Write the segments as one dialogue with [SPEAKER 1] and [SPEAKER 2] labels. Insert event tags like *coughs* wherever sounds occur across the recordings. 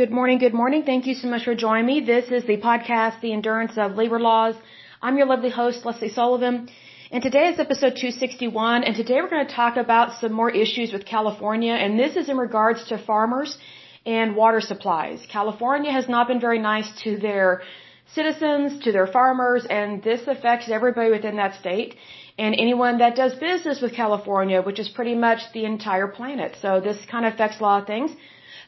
[SPEAKER 1] Good morning, good morning. Thank you so much for joining me. This is the podcast, The Endurance of Labor Laws. I'm your lovely host, Lesley Sullivan. And today is episode 261, and today we're going to talk about some more issues with California, and this is in regards to farmers and water supplies. California has not been very nice to their citizens, to their farmers, and this affects everybody within that state and anyone that does business with California, which is pretty much the entire planet. So this kind of affects a lot of things.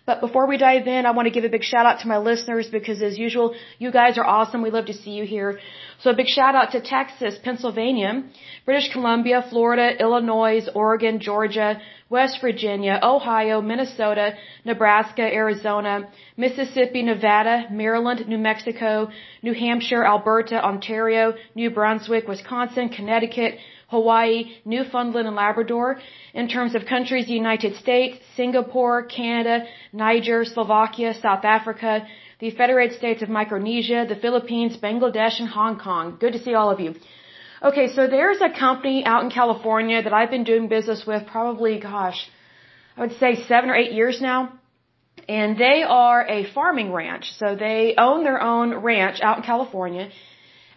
[SPEAKER 1] But before we dive in, I want to give a big shout out to my listeners because as usual, you guys are awesome. We love to see you here. So a big shout out to Texas, Pennsylvania, British Columbia, Florida, Illinois, Oregon, Georgia, West Virginia, Ohio, Minnesota, Nebraska, Arizona, Mississippi, Nevada, Maryland, New Mexico, New Hampshire, Alberta, Ontario, New Brunswick, Wisconsin, Connecticut, Hawaii, Newfoundland, and Labrador. In terms of countries, the United States, Singapore, Canada, Niger, Slovakia, South Africa, the Federated States of Micronesia, the Philippines, Bangladesh, and Hong Kong. Good to see all of you. Okay, so there's a company out in California that I've been doing business with probably, gosh, I would say seven or eight years now. And they are a farming ranch. So they own their own ranch out in California.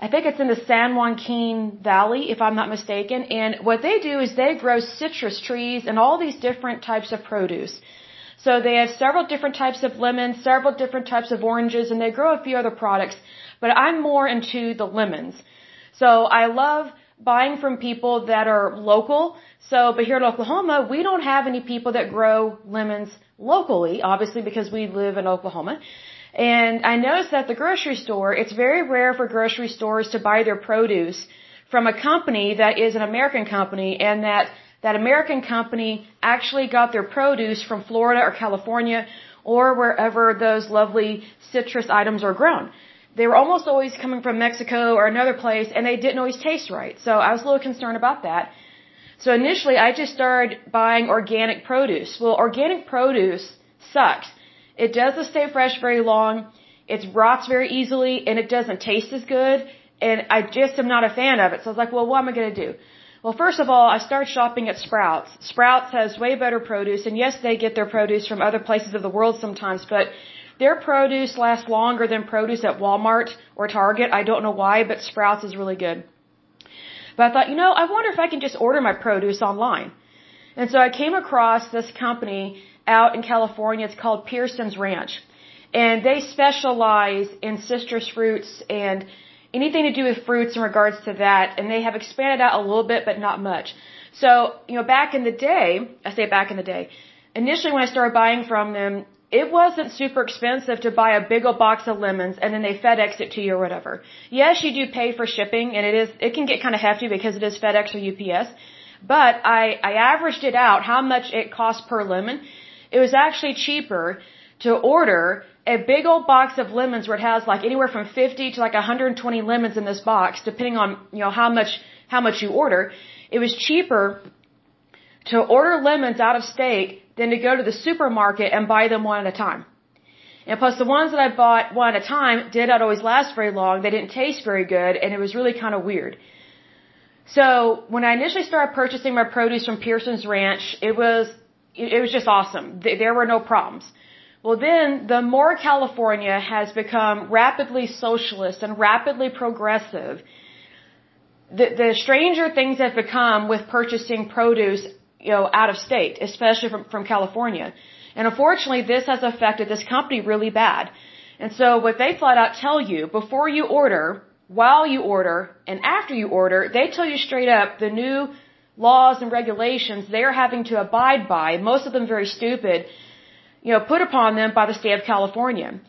[SPEAKER 1] I think it's in the San Joaquin Valley, if I'm not mistaken. And what they do is they grow citrus trees and all these different types of produce. So they have several different types of lemons, several different types of oranges, and they grow a few other products. But I'm more into the lemons. So I love buying from people that are local. So, but here in Oklahoma, we don't have any people that grow lemons locally, obviously because we live in Oklahoma. And I noticed that the grocery store, it's very rare for grocery stores to buy their produce from a company that is an American company and that that American company actually got their produce from Florida or California or wherever those lovely citrus items are grown. They were almost always coming from Mexico or another place and they didn't always taste right. So I was a little concerned about that. So initially I just started buying organic produce. Well, organic produce sucks it doesn't stay fresh very long. It rots very easily and it doesn't taste as good. And I just am not a fan of it. So I was like, well, what am I going to do? Well, first of all, I started shopping at Sprouts. Sprouts has way better produce. And yes, they get their produce from other places of the world sometimes, but their produce lasts longer than produce at Walmart or Target. I don't know why, but Sprouts is really good. But I thought, you know, I wonder if I can just order my produce online. And so I came across this company out in California. It's called Pearson's Ranch. And they specialize in citrus fruits and anything to do with fruits in regards to that. And they have expanded out a little bit, but not much. So, you know, back in the day, I say back in the day, initially when I started buying from them, it wasn't super expensive to buy a big old box of lemons and then they FedEx it to you or whatever. Yes, you do pay for shipping and it is, it can get kind of hefty because it is FedEx or UPS. But I, I averaged it out how much it costs per lemon it was actually cheaper to order a big old box of lemons where it has like anywhere from 50 to like 120 lemons in this box, depending on, you know, how much, how much you order. It was cheaper to order lemons out of state than to go to the supermarket and buy them one at a time. And plus the ones that I bought one at a time did not always last very long. They didn't taste very good and it was really kind of weird. So when I initially started purchasing my produce from Pearson's Ranch, it was it was just awesome. There were no problems. Well, then the more California has become rapidly socialist and rapidly progressive, the, the stranger things have become with purchasing produce, you know, out of state, especially from, from California. And unfortunately, this has affected this company really bad. And so what they flat out tell you before you order, while you order, and after you order, they tell you straight up the new laws and regulations they're having to abide by, most of them very stupid, you know, put upon them by the state of California.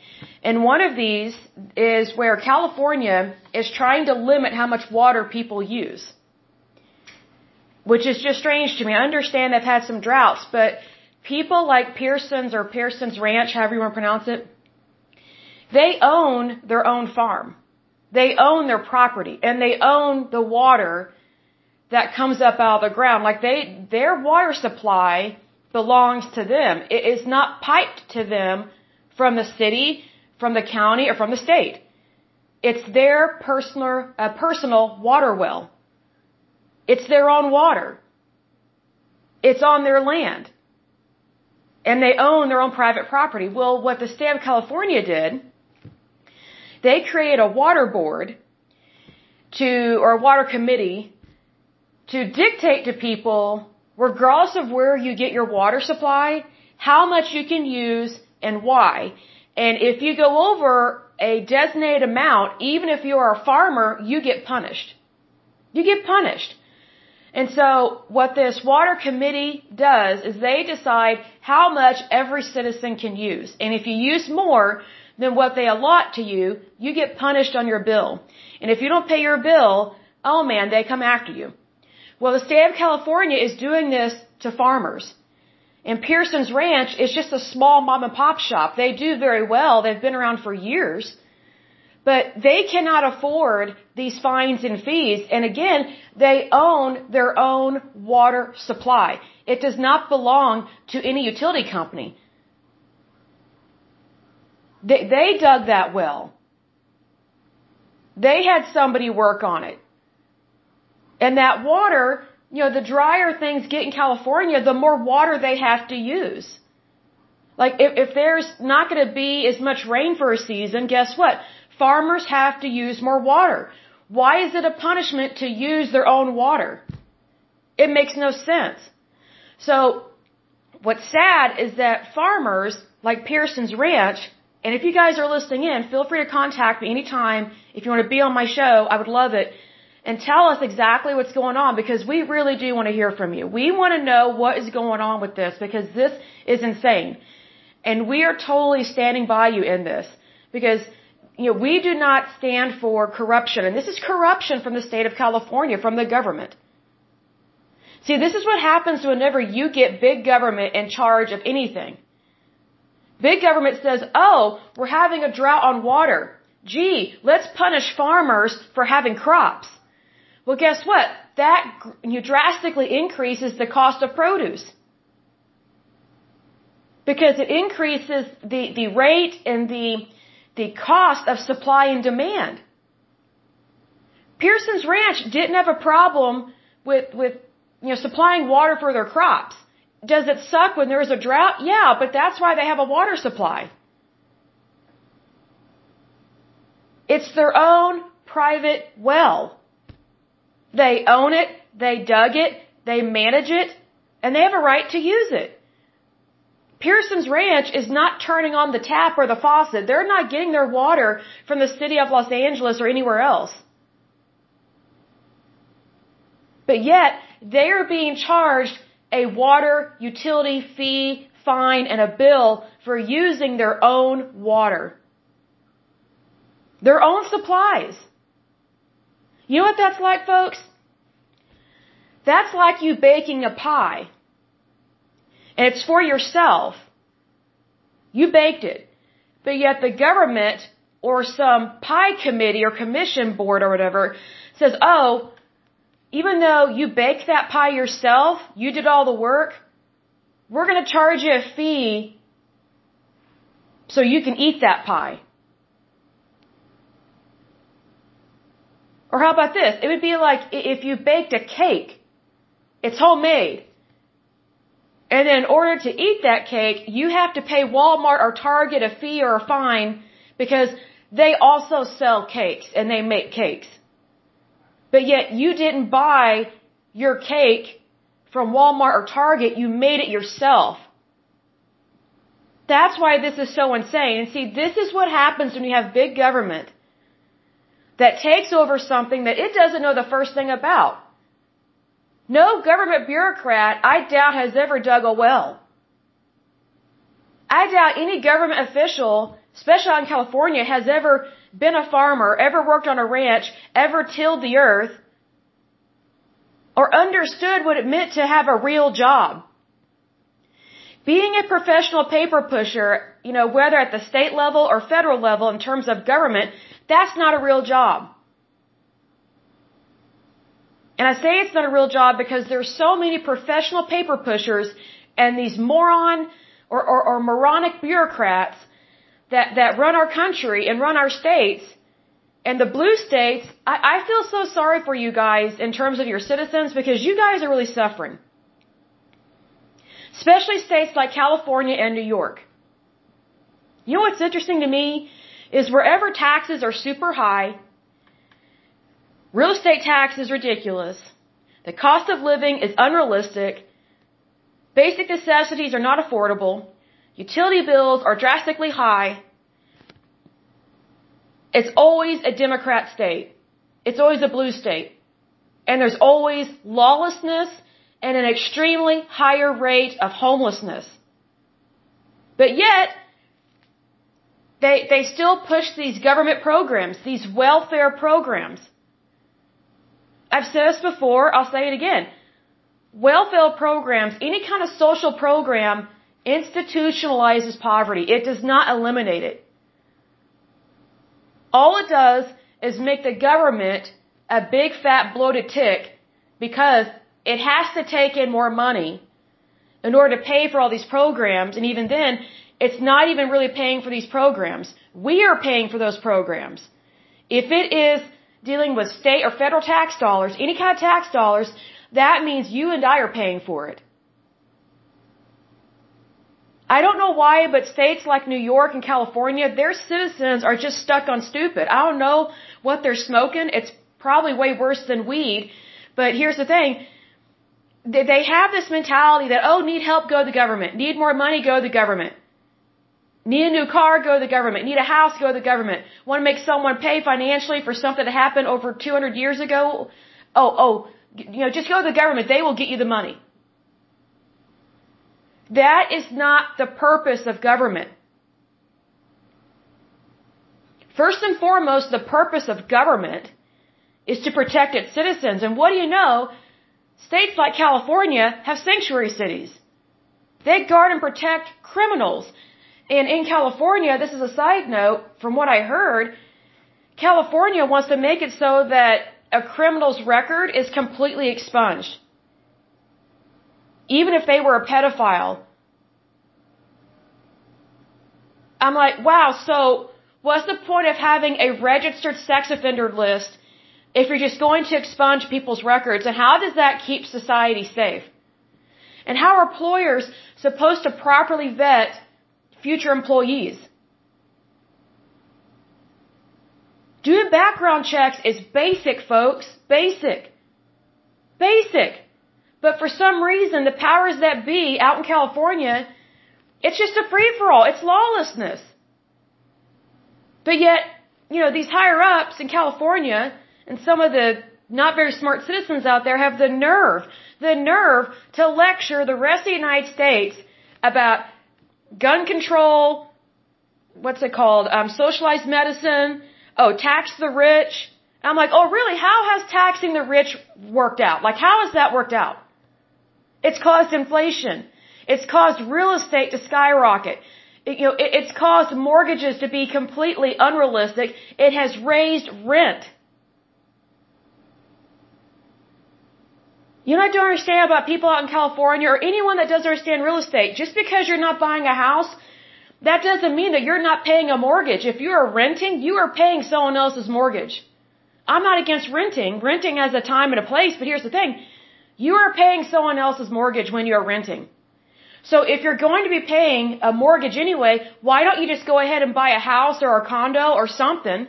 [SPEAKER 1] And one of these is where California is trying to limit how much water people use. Which is just strange to me. I understand they've had some droughts, but people like Pearson's or Pearson's Ranch, however you want to pronounce it, they own their own farm. They own their property and they own the water that comes up out of the ground. Like they, their water supply belongs to them. It is not piped to them from the city, from the county, or from the state. It's their personal, uh, personal water well. It's their own water. It's on their land. and they own their own private property. Well, what the state of California did, they created a water board to, or a water committee to dictate to people, regardless of where you get your water supply, how much you can use and why. And if you go over a designated amount, even if you are a farmer, you get punished. You get punished. And so what this water committee does is they decide how much every citizen can use. And if you use more than what they allot to you, you get punished on your bill. And if you don't pay your bill, oh man, they come after you. Well, the state of California is doing this to farmers. And Pearson's Ranch is just a small mom and pop shop. They do very well. They've been around for years. But they cannot afford these fines and fees. And again, they own their own water supply. It does not belong to any utility company. They, they dug that well. They had somebody work on it. And that water, you know, the drier things get in California, the more water they have to use. Like if, if there's not going to be as much rain for a season, guess what? farmers have to use more water. Why is it a punishment to use their own water? It makes no sense. So, what's sad is that farmers like Pearson's Ranch, and if you guys are listening in, feel free to contact me anytime if you want to be on my show. I would love it. And tell us exactly what's going on because we really do want to hear from you. We want to know what is going on with this because this is insane. And we are totally standing by you in this because you know, we do not stand for corruption. And this is corruption from the state of California, from the government. See, this is what happens whenever you get big government in charge of anything. Big government says, oh, we're having a drought on water. Gee, let's punish farmers for having crops. Well, guess what? That drastically increases the cost of produce. Because it increases the, the rate and the, the cost of supply and demand. Pearson's Ranch didn't have a problem with, with, you know, supplying water for their crops. Does it suck when there's a drought? Yeah, but that's why they have a water supply. It's their own private well. They own it, they dug it, they manage it, and they have a right to use it. Pearson's Ranch is not turning on the tap or the faucet. They're not getting their water from the city of Los Angeles or anywhere else. But yet, they are being charged a water utility fee, fine, and a bill for using their own water. Their own supplies. You know what that's like, folks? That's like you baking a pie and it's for yourself. You baked it. But yet the government or some pie committee or commission board or whatever says, oh, even though you baked that pie yourself, you did all the work, we're going to charge you a fee so you can eat that pie. Or how about this? It would be like if you baked a cake. It's homemade. And then in order to eat that cake, you have to pay Walmart or Target a fee or a fine because they also sell cakes and they make cakes. But yet you didn't buy your cake from Walmart or Target, you made it yourself. That's why this is so insane. And see, this is what happens when you have big government that takes over something that it doesn't know the first thing about. No government bureaucrat, I doubt, has ever dug a well. I doubt any government official, especially in California, has ever been a farmer, ever worked on a ranch, ever tilled the earth, or understood what it meant to have a real job. Being a professional paper pusher, you know, whether at the state level or federal level in terms of government, that's not a real job. And I say it's not a real job because there's so many professional paper pushers and these moron or, or, or moronic bureaucrats that, that run our country and run our states. And the blue states, I, I feel so sorry for you guys in terms of your citizens because you guys are really suffering. especially states like California and New York. You know what's interesting to me is wherever taxes are super high, real estate tax is ridiculous, the cost of living is unrealistic, basic necessities are not affordable, utility bills are drastically high, it's always a Democrat state. It's always a blue state. And there's always lawlessness and an extremely higher rate of homelessness. But yet, they, they still push these government programs, these welfare programs. I've said this before, I'll say it again. Welfare programs, any kind of social program, institutionalizes poverty. It does not eliminate it. All it does is make the government a big fat bloated tick because it has to take in more money in order to pay for all these programs. And even then, it's not even really paying for these programs. We are paying for those programs. If it is dealing with state or federal tax dollars, any kind of tax dollars, that means you and I are paying for it. I don't know why, but states like New York and California, their citizens are just stuck on stupid. I don't know what they're smoking. It's probably way worse than weed. But here's the thing. They have this mentality that, oh, need help, go to the government. Need more money, go to the government. Need a new car, go to the government. Need a house, go to the government. Want to make someone pay financially for something that happened over 200 years ago? Oh, oh, you know, just go to the government. They will get you the money. That is not the purpose of government. First and foremost, the purpose of government is to protect its citizens. And what do you know? States like California have sanctuary cities. They guard and protect criminals. And in California, this is a side note from what I heard, California wants to make it so that a criminal's record is completely expunged even if they were a pedophile. I'm like, wow, so what's the point of having a registered sex offender list if you're just going to expunge people's records? And how does that keep society safe? And how are employers supposed to properly vet future employees? Doing background checks is basic, folks. Basic. Basic. But for some reason, the powers that be out in California, it's just a free for all. It's lawlessness. But yet, you know, these higher ups in California and some of the not very smart citizens out there have the nerve, the nerve to lecture the rest of the United States about gun control, what's it called, um, socialized medicine, oh, tax the rich. I'm like, oh, really? How has taxing the rich worked out? Like, how has that worked out? It's caused inflation. It's caused real estate to skyrocket. It, you know, it, it's caused mortgages to be completely unrealistic. It has raised rent. You know, I don't understand about people out in California or anyone that doesn't understand real estate. Just because you're not buying a house, that doesn't mean that you're not paying a mortgage. If you are renting, you are paying someone else's mortgage. I'm not against renting. Renting has a time and a place, but here's the thing. You are paying someone else's mortgage when you're renting. So if you're going to be paying a mortgage anyway, why don't you just go ahead and buy a house or a condo or something?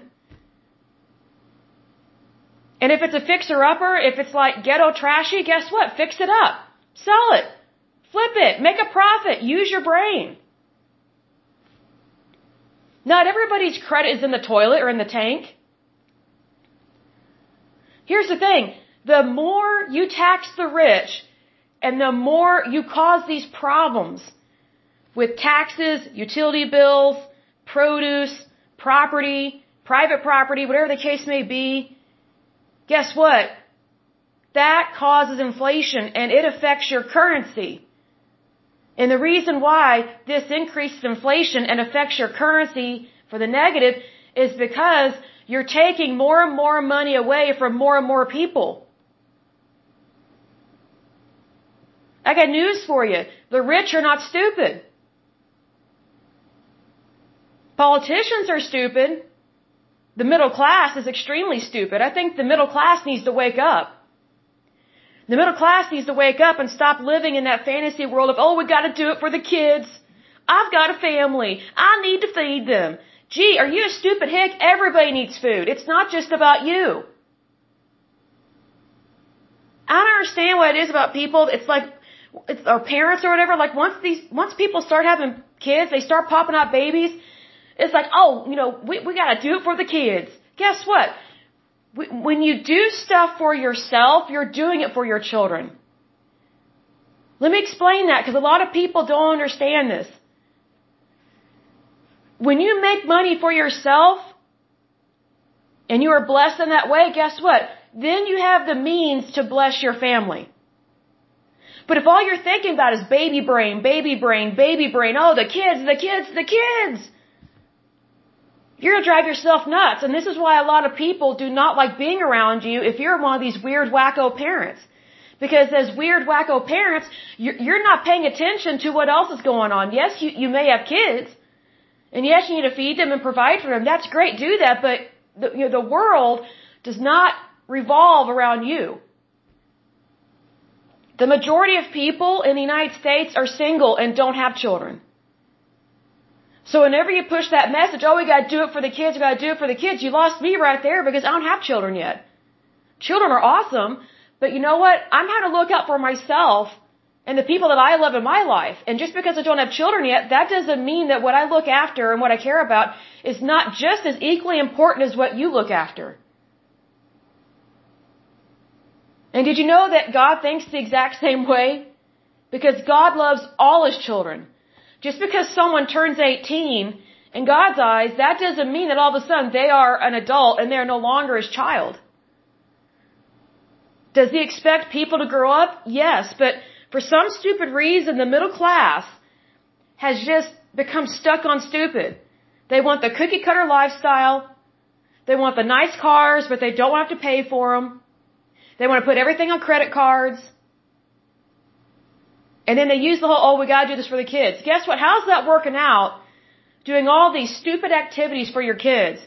[SPEAKER 1] And if it's a fixer upper, if it's like ghetto trashy, guess what? Fix it up. Sell it. Flip it. Make a profit. Use your brain. Not everybody's credit is in the toilet or in the tank. Here's the thing the more you tax the rich and the more you cause these problems with taxes, utility bills, produce, property, private property, whatever the case may be, guess what? That causes inflation and it affects your currency. And the reason why this increases inflation and affects your currency for the negative is because you're taking more and more money away from more and more people. I got news for you. The rich are not stupid. Politicians are stupid. The middle class is extremely stupid. I think the middle class needs to wake up. The middle class needs to wake up and stop living in that fantasy world of, oh, we gotta do it for the kids. I've got a family. I need to feed them. Gee, are you a stupid hick? Everybody needs food. It's not just about you. I don't understand what it is about people. It's like, it's our parents or whatever. Like once these, once people start having kids, they start popping out babies. It's like, oh, you know, we, we gotta do it for the kids. Guess what? When you do stuff for yourself, you're doing it for your children. Let me explain that because a lot of people don't understand this. When you make money for yourself and you are blessed in that way, guess what? Then you have the means to bless your family. But if all you're thinking about is baby brain, baby brain, baby brain, oh, the kids, the kids, the kids, you're gonna drive yourself nuts. And this is why a lot of people do not like being around you if you're one of these weird wacko parents. Because as weird wacko parents, you're not paying attention to what else is going on. Yes, you, you may have kids. And yes, you need to feed them and provide for them. That's great, do that, but the, you know, the world does not revolve around you. The majority of people in the United States are single and don't have children. So whenever you push that message, oh, we gotta do it for the kids, we gotta do it for the kids, you lost me right there because I don't have children yet. Children are awesome, but you know what? I'm having to look out for myself and the people that I love in my life. And just because I don't have children yet, that doesn't mean that what I look after and what I care about is not just as equally important as what you look after. And did you know that God thinks the exact *laughs* same way? Because God loves all His children. Just because someone turns 18, in God's eyes, that doesn't mean that all of a sudden they are an adult and they're no longer his child. Does he expect people to grow up? Yes, but for some stupid reason, the middle class has just become stuck on stupid. They want the cookie cutter lifestyle. They want the nice cars, but they don't have to pay for them. They want to put everything on credit cards. And then they use the whole, oh, we gotta do this for the kids. Guess what? How's that working out? Doing all these stupid activities for your kids.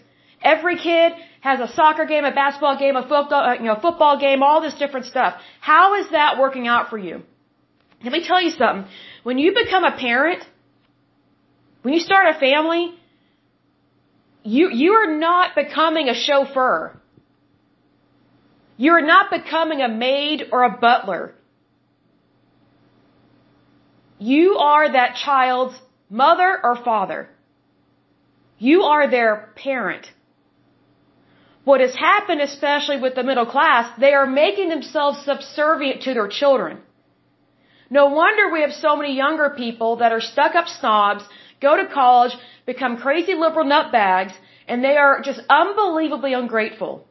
[SPEAKER 1] Every kid has a soccer game, a basketball game, a football, uh, you know, football game, all this different stuff. How is that working out for you? Let me tell you something. When you become a parent, when you start a family, you, you are not becoming a chauffeur. You're not becoming a maid or a butler. You are that child's mother or father. You are their parent. What has happened, especially with the middle class, they are making themselves subservient to their children. No wonder we have so many younger people that are stuck up snobs, go to college, become crazy liberal nutbags, and they are just unbelievably ungrateful.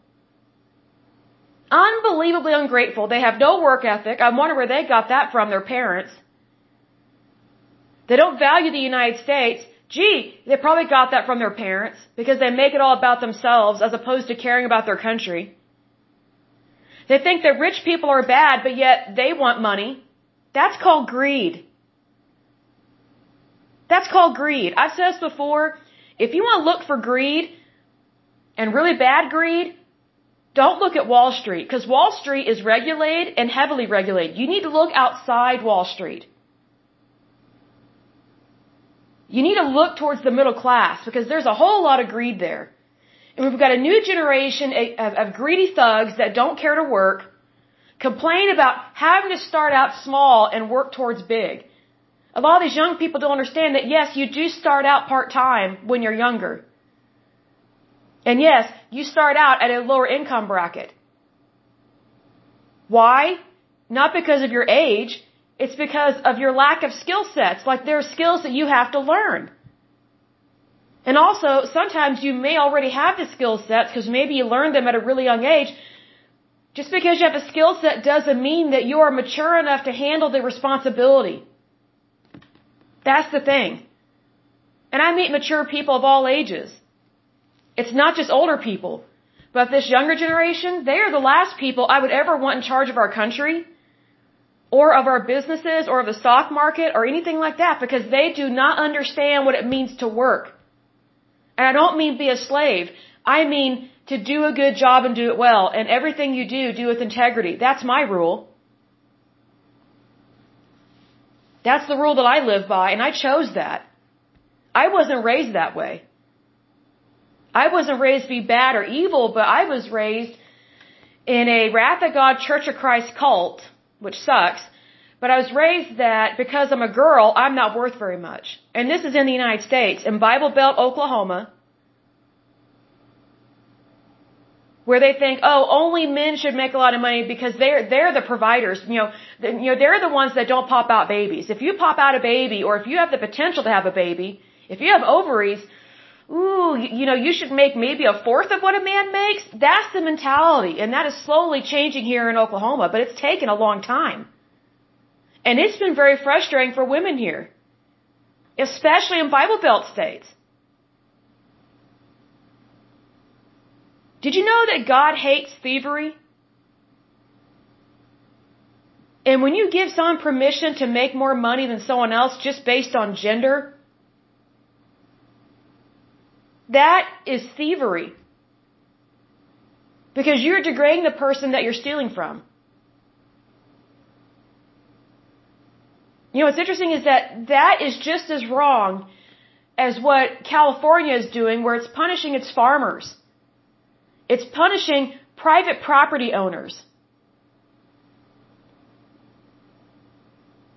[SPEAKER 1] Unbelievably ungrateful. They have no work ethic. I wonder where they got that from, their parents. They don't value the United States. Gee, they probably got that from their parents because they make it all about themselves as opposed to caring about their country. They think that rich people are bad, but yet they want money. That's called greed. That's called greed. I've said this before. If you want to look for greed and really bad greed, don't look at Wall Street because Wall Street is regulated and heavily regulated. You need to look outside Wall Street. You need to look towards the middle class because there's a whole lot of greed there. And we've got a new generation of, of greedy thugs that don't care to work, complain about having to start out small and work towards big. A lot of these young people don't understand that yes, you do start out part-time when you're younger. And yes, you start out at a lower income bracket. Why? Not because of your age. It's because of your lack of skill sets. Like there are skills that you have to learn. And also, sometimes you may already have the skill sets because maybe you learned them at a really young age. Just because you have a skill set doesn't mean that you are mature enough to handle the responsibility. That's the thing. And I meet mature people of all ages. It's not just older people. But this younger generation, they are the last people I would ever want in charge of our country or of our businesses or of the stock market or anything like that because they do not understand what it means to work. And I don't mean be a slave. I mean to do a good job and do it well. And everything you do, do with integrity. That's my rule. That's the rule that I live by, and I chose that. I wasn't raised that way. I wasn't raised to be bad or evil, but I was raised in a Wrath of God Church of Christ cult, which sucks. But I was raised that because I'm a girl, I'm not worth very much. And this is in the United States, in Bible Belt, Oklahoma, where they think, oh, only men should make a lot of money because they're they're the providers. You know, the, you know they're the ones that don't pop out babies. If you pop out a baby, or if you have the potential to have a baby, if you have ovaries, ooh, you, know, you should make maybe a fourth of what a man makes. That's the mentality, and that is slowly changing here in Oklahoma, but it's taken a long time, and it's been very frustrating for women here, especially in Bible Belt states. Did you know that God hates thievery? And when you give someone permission to make more money than someone else just based on gender, that is thievery. Because you're degrading the person that you're stealing from. You know, what's interesting is that that is just as wrong as what California is doing, where it's punishing its farmers. It's punishing private property owners.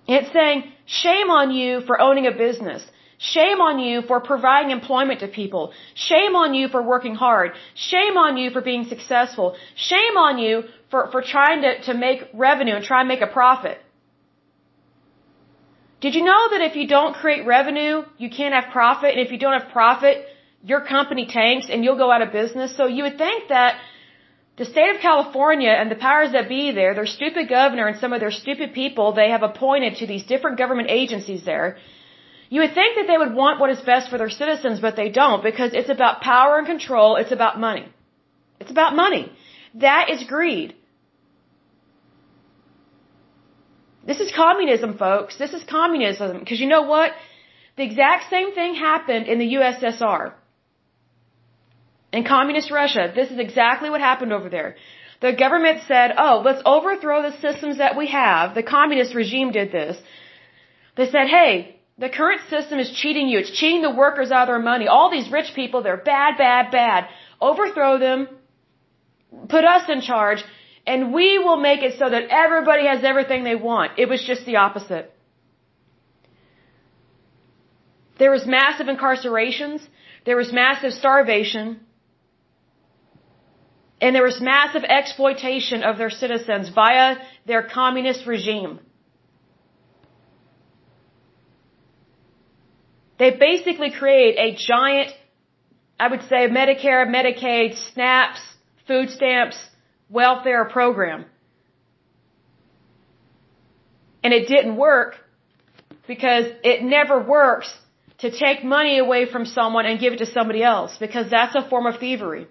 [SPEAKER 1] It's saying, shame on you for owning a business. Shame on you for providing employment to people. Shame on you for working hard. Shame on you for being successful. Shame on you for, for trying to, to make revenue and try and make a profit. Did you know that if you don't create revenue, you can't have profit? And if you don't have profit, your company tanks and you'll go out of business. So you would think that the state of California and the powers that be there, their stupid governor and some of their stupid people they have appointed to these different government agencies there, you would think that they would want what is best for their citizens, but they don't because it's about power and control. It's about money. It's about money. That is greed. This is communism, folks. This is communism. Because you know what? The exact same thing happened in the USSR. In communist Russia, this is exactly what happened over there. The government said, oh, let's overthrow the systems that we have. The communist regime did this. They said, hey, the current system is cheating you. It's cheating the workers out of their money. All these rich people, they're bad, bad, bad. Overthrow them. Put us in charge. And we will make it so that everybody has everything they want. It was just the opposite. There was massive incarcerations. There was massive starvation. And there was massive exploitation of their citizens via their communist regime. They basically create a giant, I would say, Medicare, Medicaid, SNAPs, food stamps, welfare program. And it didn't work because it never works to take money away from someone and give it to somebody else because that's a form of thievery.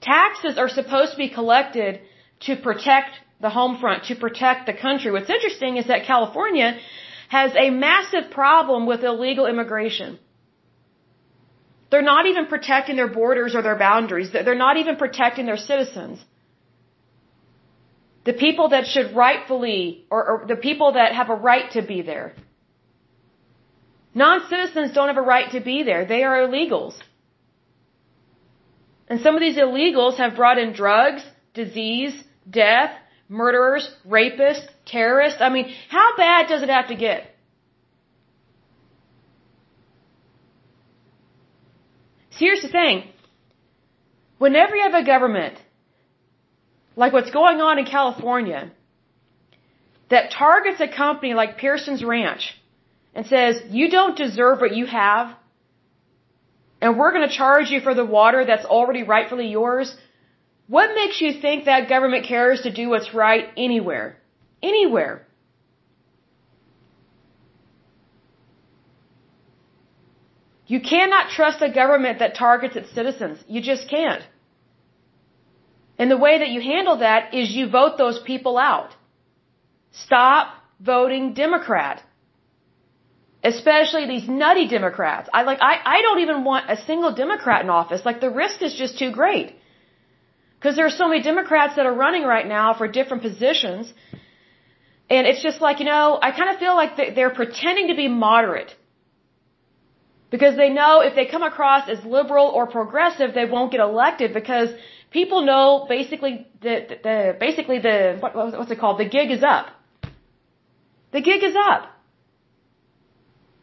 [SPEAKER 1] Taxes are supposed to be collected to protect the home front, to protect the country. What's interesting is that California has a massive problem with illegal immigration. They're not even protecting their borders or their boundaries. They're not even protecting their citizens. The people that should rightfully, or, or the people that have a right to be there. Non-citizens don't have a right to be there. They are illegals. And some of these illegals have brought in drugs, disease, death, murderers, rapists, terrorists. I mean, how bad does it have to get? So here's the thing. Whenever you have a government, like what's going on in California, that targets a company like Pearson's Ranch and says, you don't deserve what you have, and we're going to charge you for the water that's already rightfully yours, what makes you think that government cares to do what's right anywhere? Anywhere. You cannot trust a government that targets its citizens. You just can't. And the way that you handle that is you vote those people out. Stop voting Democrat especially these nutty Democrats. I like I, I don't even want a single Democrat in office. Like the risk is just too great. Because there are so many Democrats that are running right now for different positions. And it's just like, you know, I kind of feel like they're pretending to be moderate. Because they know if they come across as liberal or progressive, they won't get elected because people know basically the, the basically the, what, what's it called? The gig is up. The gig is up.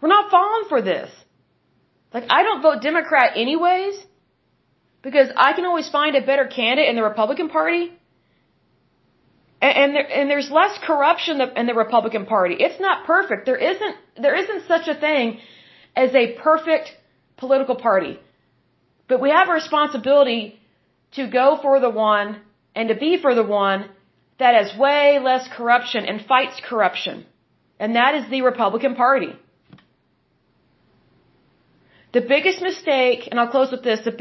[SPEAKER 1] We're not falling for this. Like, I don't vote Democrat anyways because I can always find a better candidate in the Republican Party. And, and, there, and there's less corruption in the Republican Party. It's not perfect. There isn't, there isn't such a thing as a perfect political party. But we have a responsibility to go for the one and to be for the one that has way less corruption and fights corruption. And that is the Republican Party. The biggest mistake, and I'll close with this, the,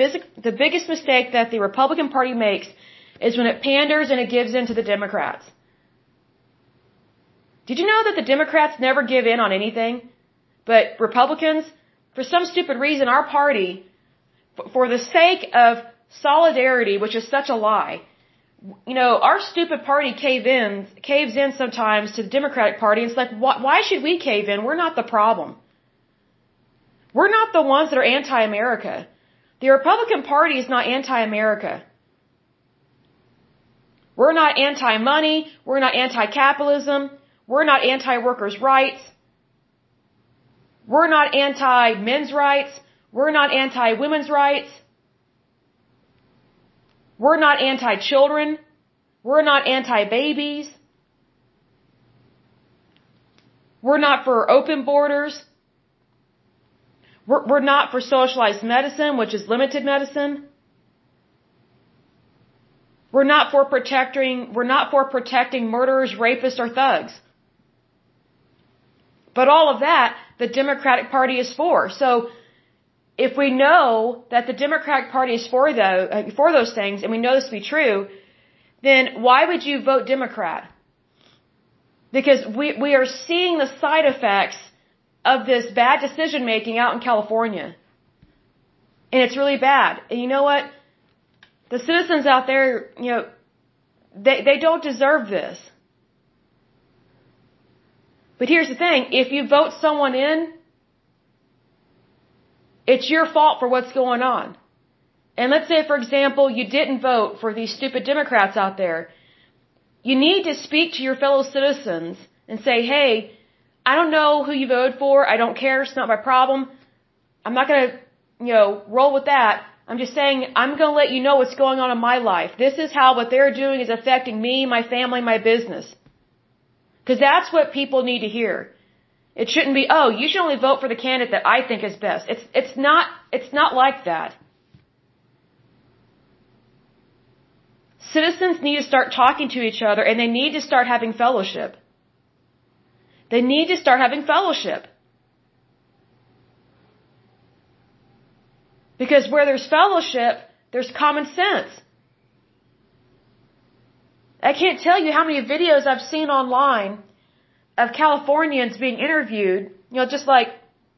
[SPEAKER 1] the biggest mistake that the Republican Party makes is when it panders and it gives in to the Democrats. Did you know that the Democrats never give in on anything? But Republicans, for some stupid reason, our party, for the sake of solidarity, which is such a lie, you know, our stupid party cave in, caves in sometimes to the Democratic Party. It's like, why should we cave in? We're not the problem. We're not the ones that are anti-America. The Republican Party is not anti-America. We're not anti-money. We're not anti-capitalism. We're not anti-workers' rights. We're not anti-men's rights. We're not anti-women's rights. We're not anti-children. We're not anti-babies. We're not for open borders. We're, we're not for socialized medicine, which is limited medicine. We're not for protecting, we're not for protecting murderers, rapists, or thugs. But all of that, the Democratic Party is for. So, if we know that the Democratic Party is for those, uh, for those things, and we know this to be true, then why would you vote Democrat? Because we, we are seeing the side effects of this bad decision making out in California. And it's really bad. And you know what? The citizens out there, you know, they, they don't deserve this. But here's the thing. If you vote someone in it's your fault for what's going on. And let's say, for example, you didn't vote for these stupid Democrats out there. You need to speak to your fellow citizens and say, hey, I don't know who you voted for. I don't care. It's not my problem. I'm not going to, you know, roll with that. I'm just saying I'm going to let you know what's going on in my life. This is how what they're doing is affecting me, my family, my business. Because that's what people need to hear. It shouldn't be, oh, you should only vote for the candidate that I think is best. It's, it's not, it's not like that. Citizens need to start talking to each other and they need to start having fellowship. They need to start having fellowship. Because where there's fellowship, there's common sense. I can't tell you how many videos I've seen online of Californians being interviewed, you know, just like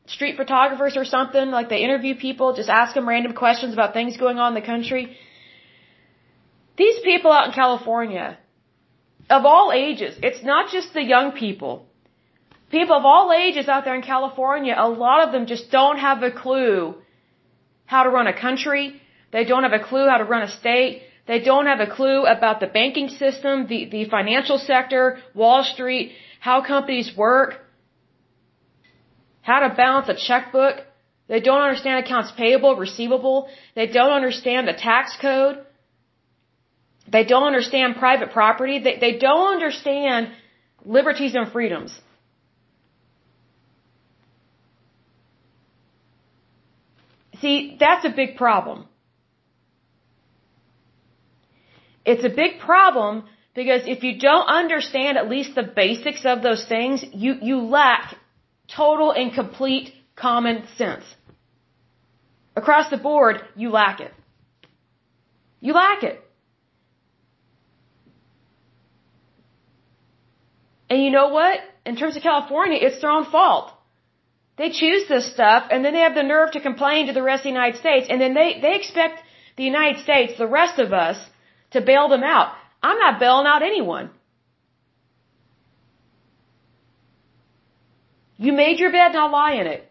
[SPEAKER 1] street photographers or something, like they interview people, just ask them random questions about things going on in the country. These people out in California, of all ages, it's not just the young people. People of all ages out there in California, a lot of them just don't have a clue how to run a country. They don't have a clue how to run a state. They don't have a clue about the banking system, the, the financial sector, Wall Street how companies work, how to balance a checkbook. They don't understand accounts payable, receivable. They don't understand the tax code. They don't understand private property. They, they don't understand liberties and freedoms. See, that's a big problem. It's a big problem because if you don't understand at least the basics of those things, you, you lack total and complete common sense. Across the board, you lack it. You lack it. And you know what? In terms of California, it's their own fault. They choose this stuff and then they have the nerve to complain to the rest of the United States and then they, they expect the United States, the rest of us, to bail them out. I'm not bailing out anyone. You made your bed, now lie in it.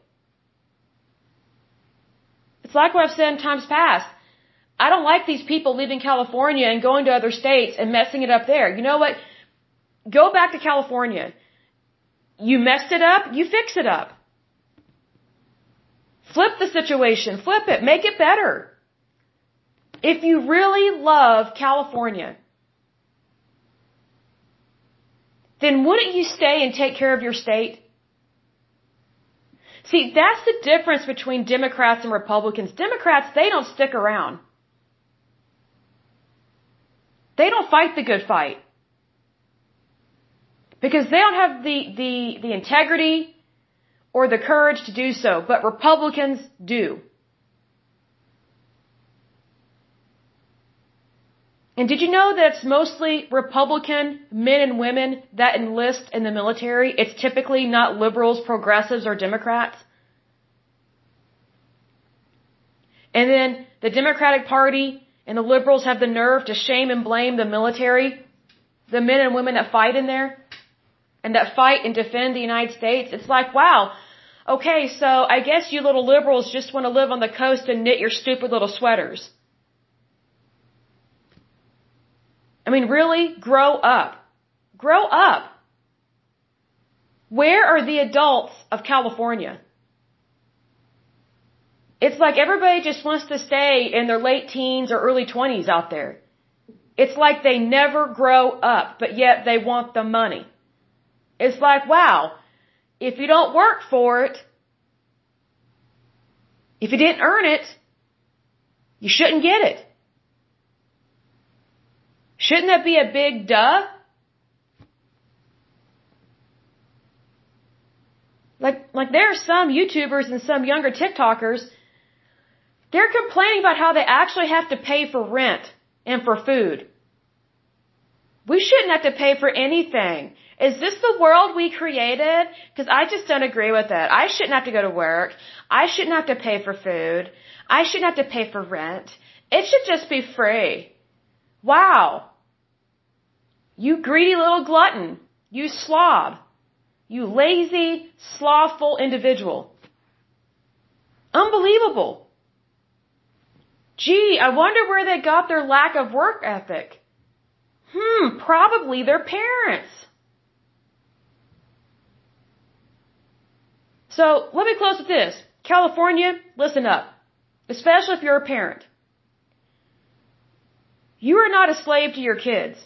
[SPEAKER 1] It's like what I've said in times past. I don't like these people leaving California and going to other states and messing it up there. You know what? Go back to California. You messed it up, you fix it up. Flip the situation, flip it, make it better. If you really love California, then wouldn't you stay and take care of your state? See, that's the difference between Democrats and Republicans. Democrats, they don't stick around. They don't fight the good fight. Because they don't have the, the, the integrity or the courage to do so, but Republicans do. And did you know that it's mostly Republican men and women that enlist in the military? It's typically not liberals, progressives, or Democrats. And then the Democratic Party and the liberals have the nerve to shame and blame the military, the men and women that fight in there, and that fight and defend the United States. It's like, wow, okay, so I guess you little liberals just want to live on the coast and knit your stupid little sweaters. I mean, really, grow up. Grow up. Where are the adults of California? It's like everybody just wants to stay in their late teens or early 20s out there. It's like they never grow up, but yet they want the money. It's like, wow, if you don't work for it, if you didn't earn it, you shouldn't get it. Shouldn't that be a big duh? Like, like there are some YouTubers and some younger TikTokers, they're complaining about how they actually have to pay for rent and for food. We shouldn't have to pay for anything. Is this the world we created? Because I just don't agree with it. I shouldn't have to go to work. I shouldn't have to pay for food. I shouldn't have to pay for rent. It should just be free. Wow. You greedy little glutton. You slob. You lazy, slothful individual. Unbelievable. Gee, I wonder where they got their lack of work ethic. Hmm, probably their parents. So, let me close with this. California, listen up. Especially if you're a parent. You are not a slave to your kids.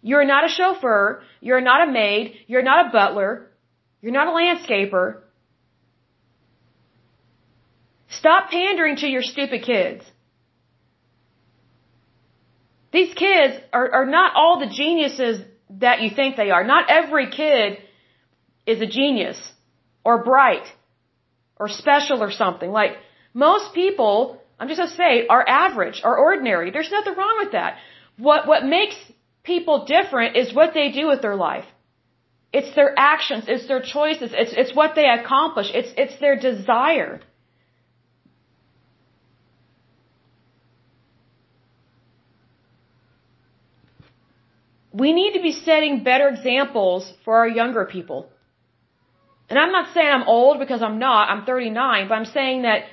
[SPEAKER 1] You're not a chauffeur. You're not a maid. You're not a butler. You're not a landscaper. Stop pandering to your stupid kids. These kids are, are not all the geniuses that you think they are. Not every kid is a genius or bright or special or something. Like most people, I'm just gonna say, are average or ordinary. There's nothing wrong with that. What what makes people different is what they do with their life. It's their actions, it's their choices, it's it's what they accomplish, it's it's their desire. We need to be setting better examples for our younger people. And I'm not saying I'm old because I'm not, I'm 39, but I'm saying that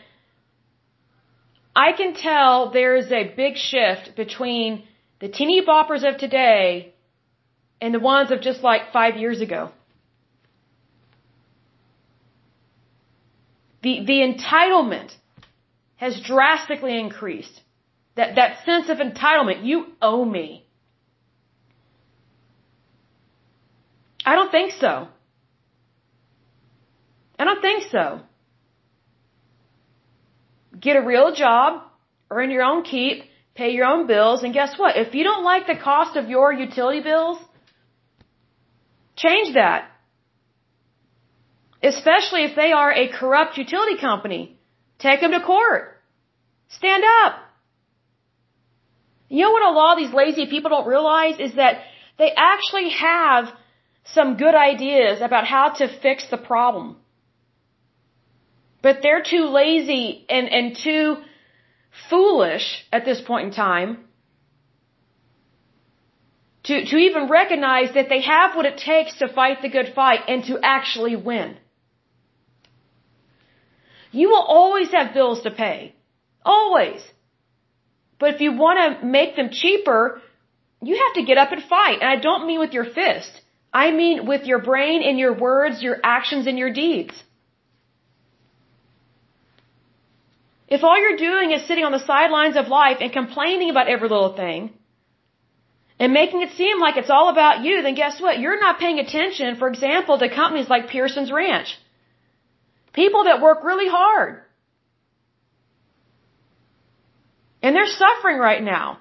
[SPEAKER 1] I can tell there is a big shift between the teeny boppers of today and the ones of just like five years ago. The, the entitlement has drastically increased. That, that sense of entitlement, you owe me. I don't think so. I don't think so. Get a real job, earn your own keep, pay your own bills, and guess what? If you don't like the cost of your utility bills, change that. Especially if they are a corrupt utility company. Take them to court. Stand up. You know what a lot of these lazy people don't realize is that they actually have some good ideas about how to fix the problem. But they're too lazy and, and too foolish at this point in time to, to even recognize that they have what it takes to fight the good fight and to actually win. You will always have bills to pay. Always. But if you want to make them cheaper, you have to get up and fight. And I don't mean with your fist. I mean with your brain and your words, your actions and your deeds. If all you're doing is sitting on the sidelines of life and complaining about every little thing, and making it seem like it's all about you, then guess what? You're not paying attention, for example, to companies like Pearson's Ranch. People that work really hard. And they're suffering right now.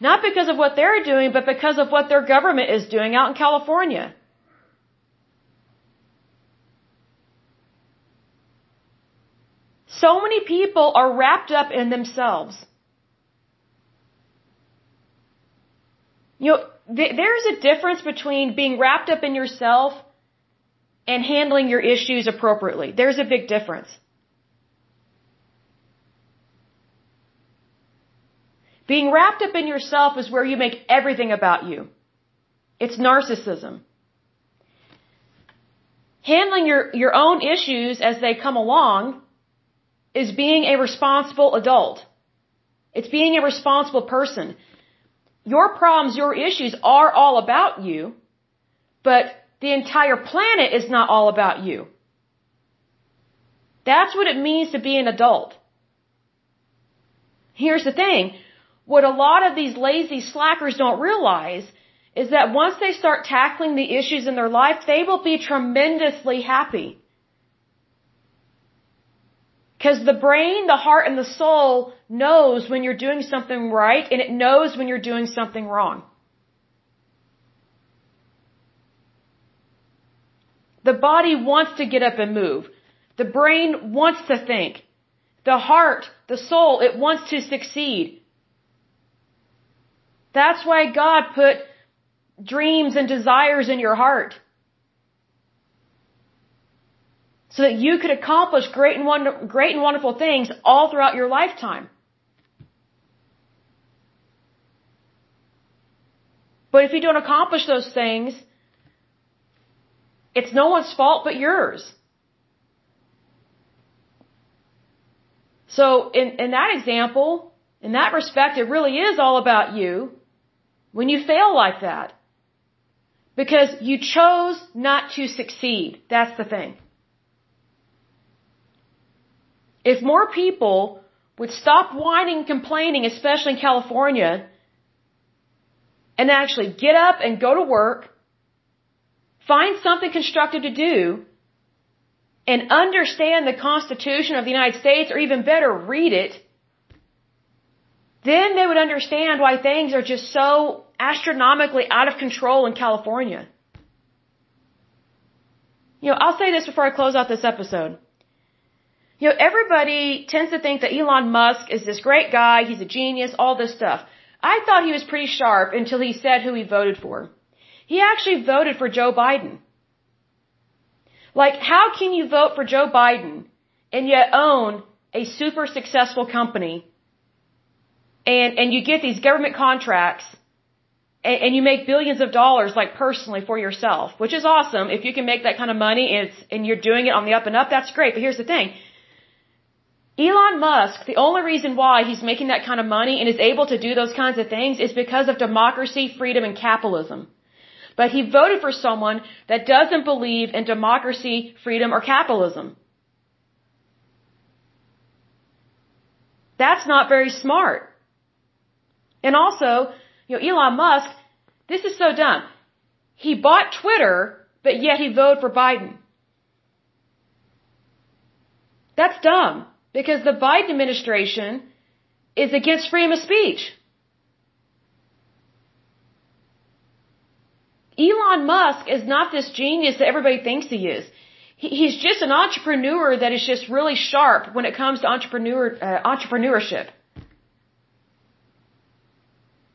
[SPEAKER 1] Not because of what they're doing, but because of what their government is doing out in California. So many people are wrapped up in themselves. You know, th- there's a difference between being wrapped up in yourself and handling your issues appropriately. There's a big difference. Being wrapped up in yourself is where you make everything about you. It's narcissism. Handling your, your own issues as they come along is being a responsible adult. It's being a responsible person. Your problems, your issues are all about you, but the entire planet is not all about you. That's what it means to be an adult. Here's the thing what a lot of these lazy slackers don't realize is that once they start tackling the issues in their life, they will be tremendously happy. Because the brain, the heart, and the soul knows when you're doing something right and it knows when you're doing something wrong. The body wants to get up and move. The brain wants to think. The heart, the soul, it wants to succeed. That's why God put dreams and desires in your heart. So that you could accomplish great and, wonder, great and wonderful things all throughout your lifetime. But if you don't accomplish those things, it's no one's fault but yours. So in, in that example, in that respect, it really is all about you when you fail like that. Because you chose not to succeed. That's the thing. If more people would stop whining and complaining, especially in California, and actually get up and go to work, find something constructive to do, and understand the Constitution of the United States, or even better, read it, then they would understand why things are just so astronomically out of control in California. You know, I'll say this before I close out this episode. You know, everybody tends to think that Elon Musk is this great guy, he's a genius, all this stuff. I thought he was pretty sharp until he said who he voted for. He actually voted for Joe Biden. Like, how can you vote for Joe Biden and yet own a super successful company and, and you get these government contracts and, and you make billions of dollars like personally for yourself, which is awesome. If you can make that kind of money and, it's, and you're doing it on the up and up, that's great. But here's the thing. Elon Musk, the only reason why he's making that kind of money and is able to do those kinds of things is because of democracy, freedom, and capitalism. But he voted for someone that doesn't believe in democracy, freedom, or capitalism. That's not very smart. And also, you know, Elon Musk, this is so dumb. He bought Twitter, but yet he voted for Biden. That's dumb because the Biden administration is against freedom of speech. Elon Musk is not this genius that everybody thinks he is. he's just an entrepreneur that is just really sharp when it comes to entrepreneur, uh, entrepreneurship.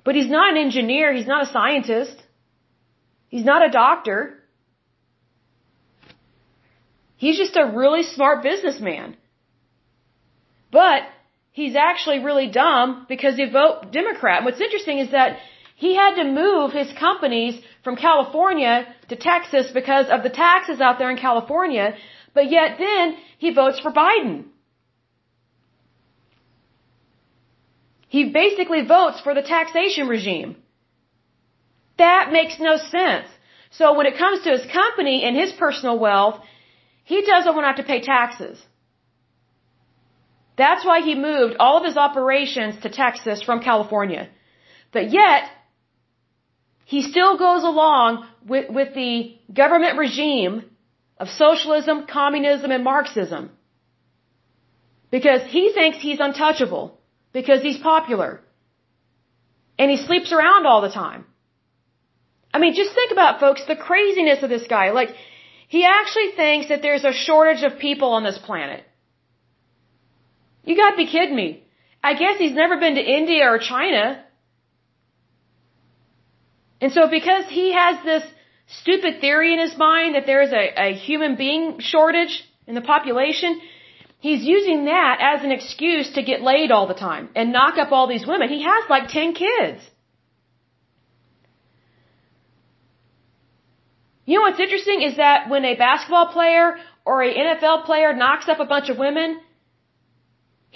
[SPEAKER 1] But he's not an engineer, he's not a scientist, he's not a doctor. He's just a really smart businessman. But he's actually really dumb because he vote Democrat. What's interesting is that he had to move his companies from California to Texas because of the taxes out there in California, but yet then he votes for Biden. He basically votes for the taxation regime. That makes no sense. So when it comes to his company and his personal wealth, he doesn't want to have to pay taxes. That's why he moved all of his operations to Texas from California. But yet, he still goes along with, with the government regime of socialism, communism, and Marxism. Because he thinks he's untouchable. Because he's popular. And he sleeps around all the time. I mean, just think about, folks, the craziness of this guy. Like, he actually thinks that there's a shortage of people on this planet. You gotta be kidding me. I guess he's never been to India or China. And so because he has this stupid theory in his mind that there is a, a human being shortage in the population, he's using that as an excuse to get laid all the time and knock up all these women. He has like 10 kids. You know what's interesting is that when a basketball player or a NFL player knocks up a bunch of women,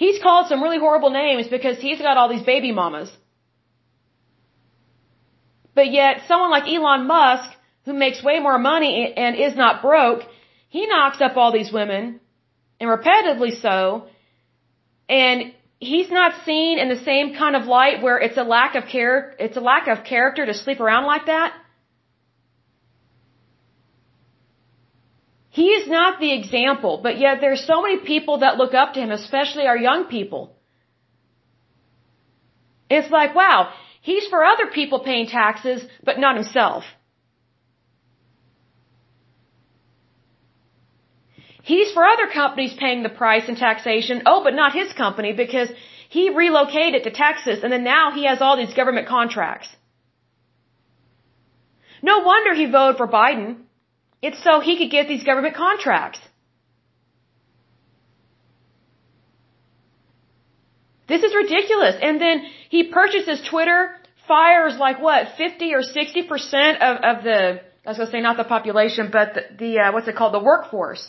[SPEAKER 1] he's called some really horrible names because he's got all these baby mamas. But yet, someone like Elon Musk, who makes way more money and is not broke, he knocks up all these women, and repetitively so, and he's not seen in the same kind of light where it's a lack of care, it's a lack of character to sleep around like that. He is not the example, but yet there are so many people that look up to him, especially our young people. It's like, wow, He's for other people paying taxes, but not himself. He's for other companies paying the price and taxation. Oh, but not his company because he relocated to Texas and then now he has all these government contracts. No wonder he voted for Biden. It's so he could get these government contracts. This is ridiculous. And then he purchases Twitter, fires like what, 50 or 60% of, of the, I was going to say not the population, but the, the uh, what's it called, the workforce.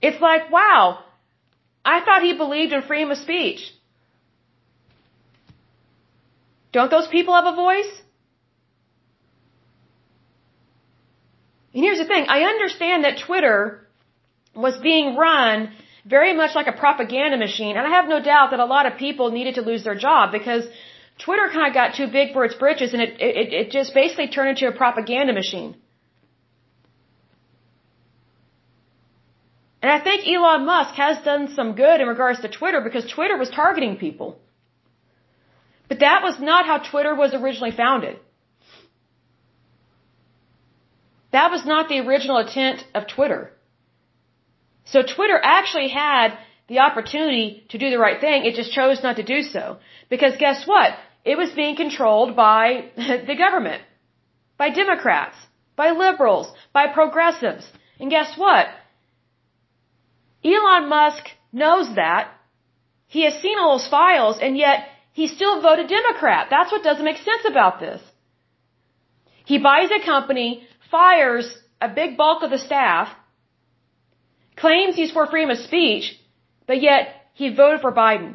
[SPEAKER 1] It's like, wow, I thought he believed in freedom of speech. Don't those people have a voice? And here's the thing, I understand that Twitter was being run very much like a propaganda machine. And I have no doubt that a lot of people needed to lose their job because Twitter kind of got too big for its britches and it, it, it just basically turned into a propaganda machine. And I think Elon Musk has done some good in regards to Twitter because Twitter was targeting people. But that was not how Twitter was originally founded. That was not the original intent of Twitter. So Twitter actually had the opportunity to do the right thing. It just chose not to do so. Because guess what? It was being controlled by *laughs* the government, by Democrats, by liberals, by progressives. And guess what? Elon Musk knows that. He has seen all those files and yet he still voted Democrat. That's what doesn't make sense about this. He buys a company, fires a big bulk of the staff, claims he's for freedom of speech, but yet he voted for Biden.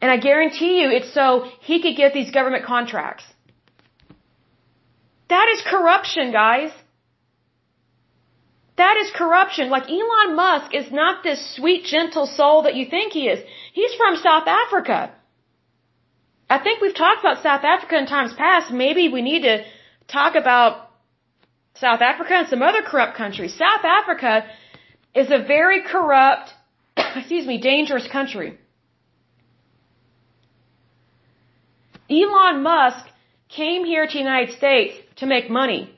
[SPEAKER 1] And I guarantee you it's so he could get these government contracts. That is corruption, guys. That is corruption. Like Elon Musk is not this sweet, gentle soul that you think he is. He's from South Africa. I think we've talked about South Africa in times past. Maybe we need to talk about South Africa and some other corrupt countries. South Africa is a very corrupt, *coughs* excuse me, dangerous country. Elon Musk came here to the United States to make money.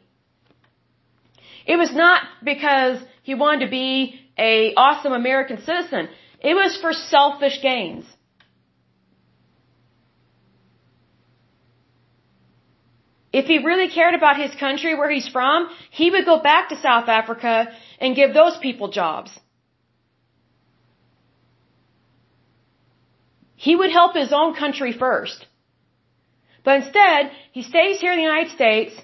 [SPEAKER 1] It was not because he wanted to be a awesome American citizen. It was for selfish gains. If he really cared about his country where he's from, he would go back to South Africa and give those people jobs. he would help his own country first. But instead, he stays here in the United States,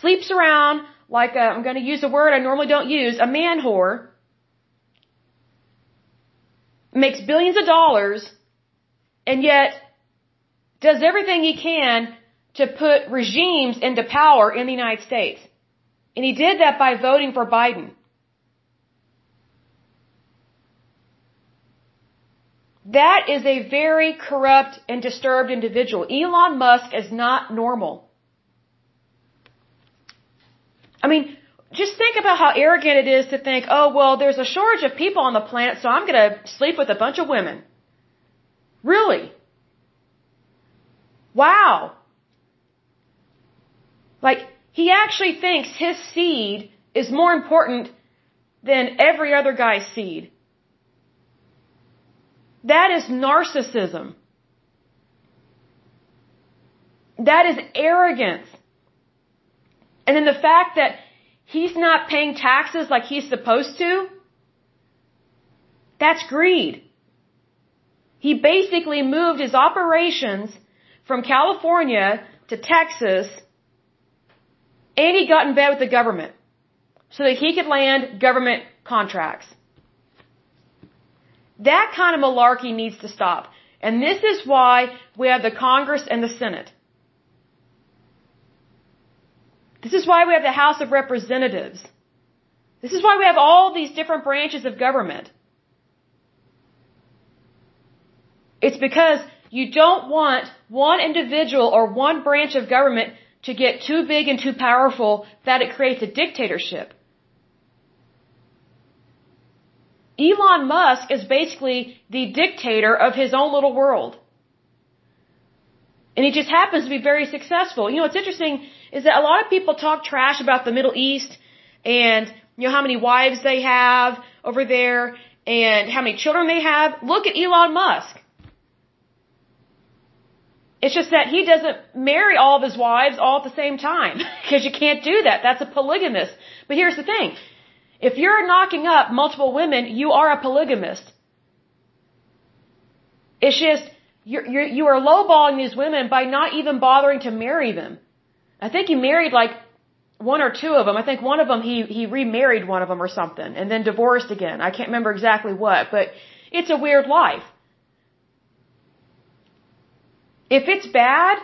[SPEAKER 1] sleeps around like uh, i am going to use a word I normally don't use, a man whore, makes billions of dollars, and yet does everything he can to put regimes into power in the United States. And he did that by voting for Biden. That is a very corrupt and disturbed individual. Elon Musk is not normal. I mean, just think about how arrogant it is to think, oh, well, there's a shortage of people on the planet, so I'm going to sleep with a bunch of women. Really? Wow. Like, he actually thinks his seed is more important than every other guy's seed. That is narcissism. That is arrogance. And then the fact that he's not paying taxes like he's supposed to, that's greed. He basically moved his operations from California to Texas and he got in bed with the government so that he could land government contracts. That kind of malarkey needs to stop. And this is why we have the Congress and the Senate. This is why we have the House of Representatives. This is why we have all these different branches of government. It's because you don't want one individual or one branch of government to get too big and too powerful that it creates a dictatorship. Elon Musk is basically the dictator of his own little world. And he just happens to be very successful. You know, what's interesting is that a lot of people talk trash about the Middle East and, you know, how many wives they have over there and how many children they have. Look at Elon Musk. It's just that he doesn't marry all of his wives all at the same time *laughs* because you can't do that. That's a polygamist. But here's the thing. If you're knocking up multiple women, you are a polygamist. It's just, you're, you're, you are lowballing these women by not even bothering to marry them. I think he married like one or two of them. I think one of them he, he remarried one of them or something and then divorced again. I can't remember exactly what, but it's a weird life. If it's bad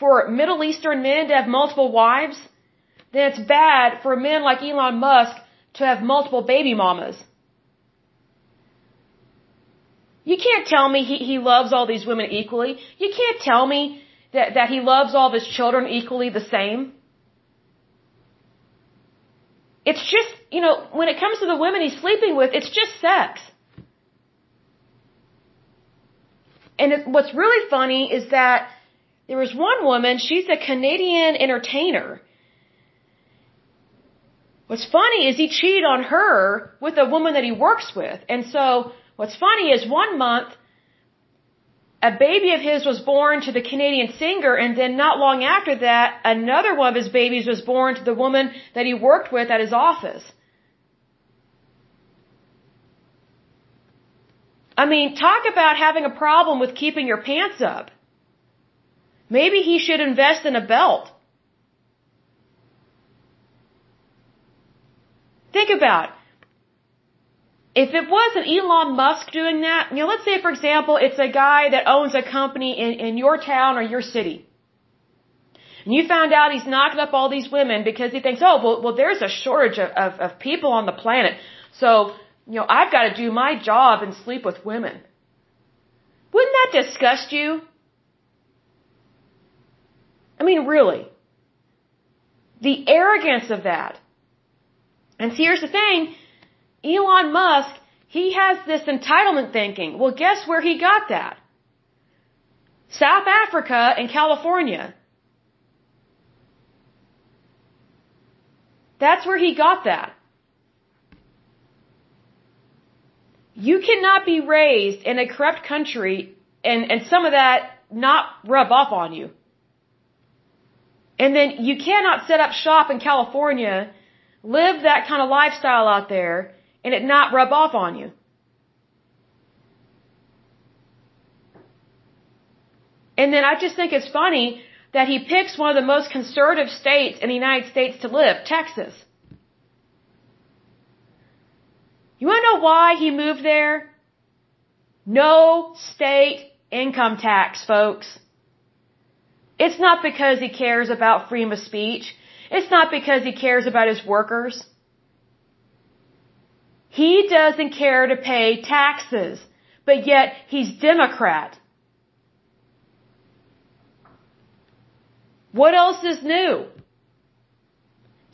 [SPEAKER 1] for Middle Eastern men to have multiple wives, then it's bad for men like Elon Musk to have multiple baby mamas. You can't tell me he, he loves all these women equally. You can't tell me that, that he loves all of his children equally the same. It's just, you know, when it comes to the women he's sleeping with, it's just sex. And it, what's really funny is that there was one woman, she's a Canadian entertainer, What's funny is he cheated on her with a woman that he works with. And so what's funny is one month, a baby of his was born to the Canadian singer, and then not long after that, another one of his babies was born to the woman that he worked with at his office. I mean, talk about having a problem with keeping your pants up. Maybe he should invest in a belt. Think about if it wasn't Elon Musk doing that, you know, let's say for example, it's a guy that owns a company in, in your town or your city. And you found out he's knocking up all these women because he thinks, oh, well, well there's a shortage of, of, of people on the planet. So, you know, I've got to do my job and sleep with women. Wouldn't that disgust you? I mean, really. The arrogance of that. And see, here's the thing, Elon Musk, he has this entitlement thinking. Well, guess where he got that? South Africa and California. That's where he got that. You cannot be raised in a corrupt country and, and some of that not rub off on you. And then you cannot set up shop in California live that kind of lifestyle out there and it not rub off on you. And then I just think it's funny that he picks one of the most conservative states in the United States to live, Texas. You want to know why he moved there? No state income tax, folks. It's not because he cares about freedom of speech. It's not because he cares about his workers. He doesn't care to pay taxes, but yet he's Democrat. What else is new?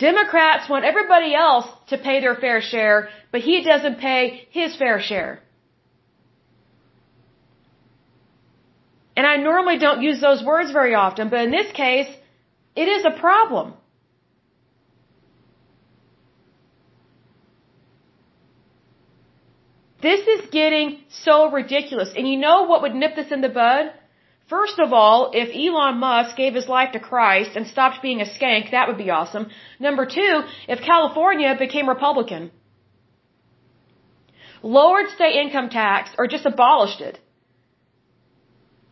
[SPEAKER 1] Democrats want everybody else to pay their fair share, but he doesn't pay his fair share. And I normally don't use those words very often, but in this case, it is a problem. This is getting so ridiculous. And you know what would nip this in the bud? First of all, if Elon Musk gave his life to Christ and stopped being a skank, that would be awesome. Number two, if California became Republican. Lowered state income tax or just abolished it.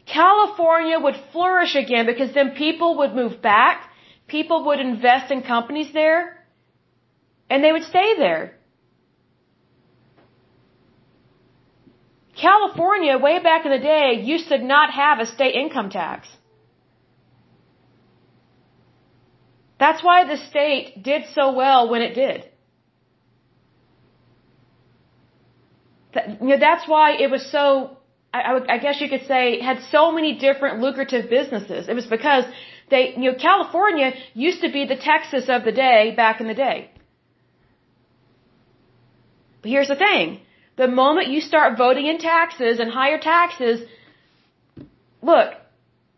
[SPEAKER 1] California would flourish again because then people would move back, people would invest in companies there, and they would stay there. California, way back in the day, used to not have a state income tax. That's why the state did so well when it did. you know, that's why it was so, I, I guess you could say, had so many different lucrative businesses. It was because they, you know, California used to be the Texas of the day back in the day. But here's the thing. The moment you start voting in taxes and higher taxes, look,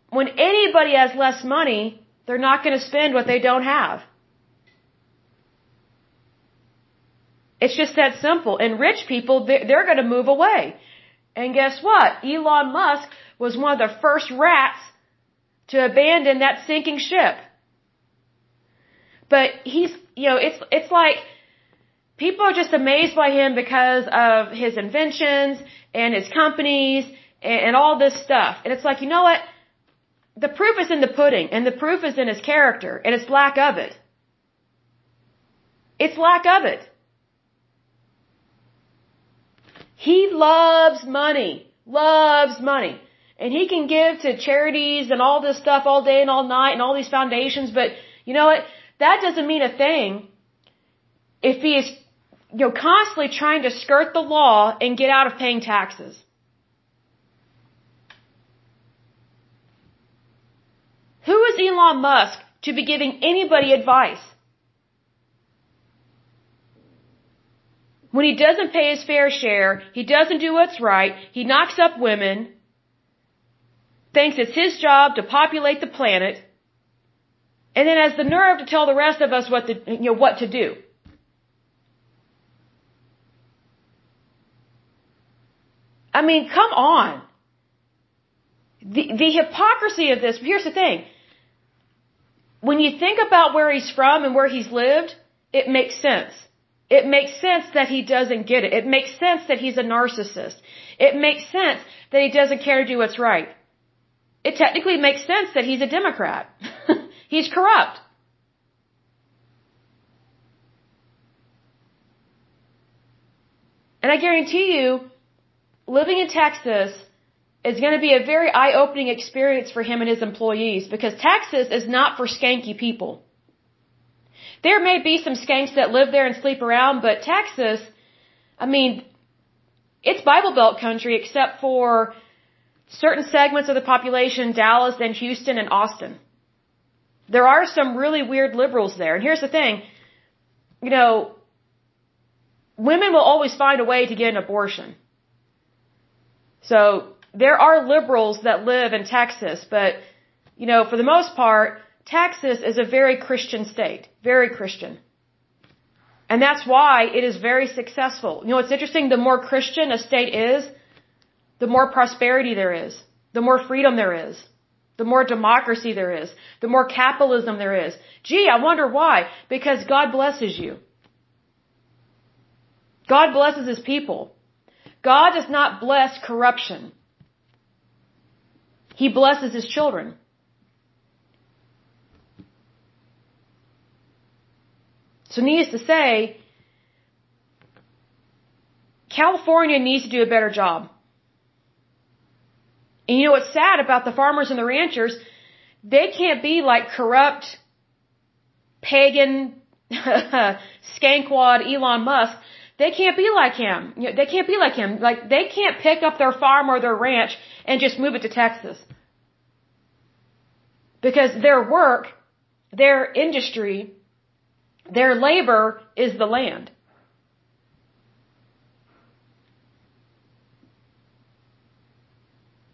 [SPEAKER 1] when anybody has less money, they're not going to spend what they don't have. It's just that simple. And rich people, they're going to move away. And guess what? Elon Musk was one of the first rats to abandon that sinking ship. But he's, you know, it's, it's like, people are just amazed by him because of his inventions and his companies and, and all this stuff. And it's like, you know what? The proof is in the pudding and the proof is in his character and it's lack of it. It's lack of it. He loves money, loves money. And he can give to charities and all this stuff all day and all night and all these foundations, but you know what? That doesn't mean a thing if he is you know, constantly trying to skirt the law and get out of paying taxes. Who is Elon Musk to be giving anybody advice? When he doesn't pay his fair share, he doesn't do what's right, he knocks up women, thinks it's his job to populate the planet, and then has the nerve to tell the rest of us what to, you know, what to do. I mean, come on. The, the hypocrisy of this, here's the thing. When you think about where he's from and where he's lived, it makes sense. It makes sense that he doesn't get it. It makes sense that he's a narcissist. It makes sense that he doesn't care to do what's right. It technically makes sense that he's a Democrat. *laughs* he's corrupt. And I guarantee you, living in Texas is going to be a very eye-opening experience for him and his employees because Texas is not for skanky people. There may be some skanks that live there and sleep around, but Texas, I mean, it's Bible Belt country except for certain segments of the population, Dallas and Houston and Austin. There are some really weird liberals there. And here's the thing, you know, women will always find a way to get an abortion. So there are liberals that live in Texas, but you know, for the most part, Texas is a very Christian state, very Christian. And that's why it is very successful. You know, it's interesting, the more Christian a state is, the more prosperity there is, the more freedom there is, the more democracy there is, the more capitalism there is. Gee, I wonder why. Because God blesses you. God blesses His people. God does not bless corruption. He blesses his children. So needless to say, California needs to do a better job. And you know what's sad about the farmers and the ranchers? They can't be like corrupt, pagan, *laughs* skankwad Elon Musk. They can't be like him. You know, they can't be like him. Like they can't pick up their farm or their ranch and just move it to Texas. Because their work, their industry, their labor is the land.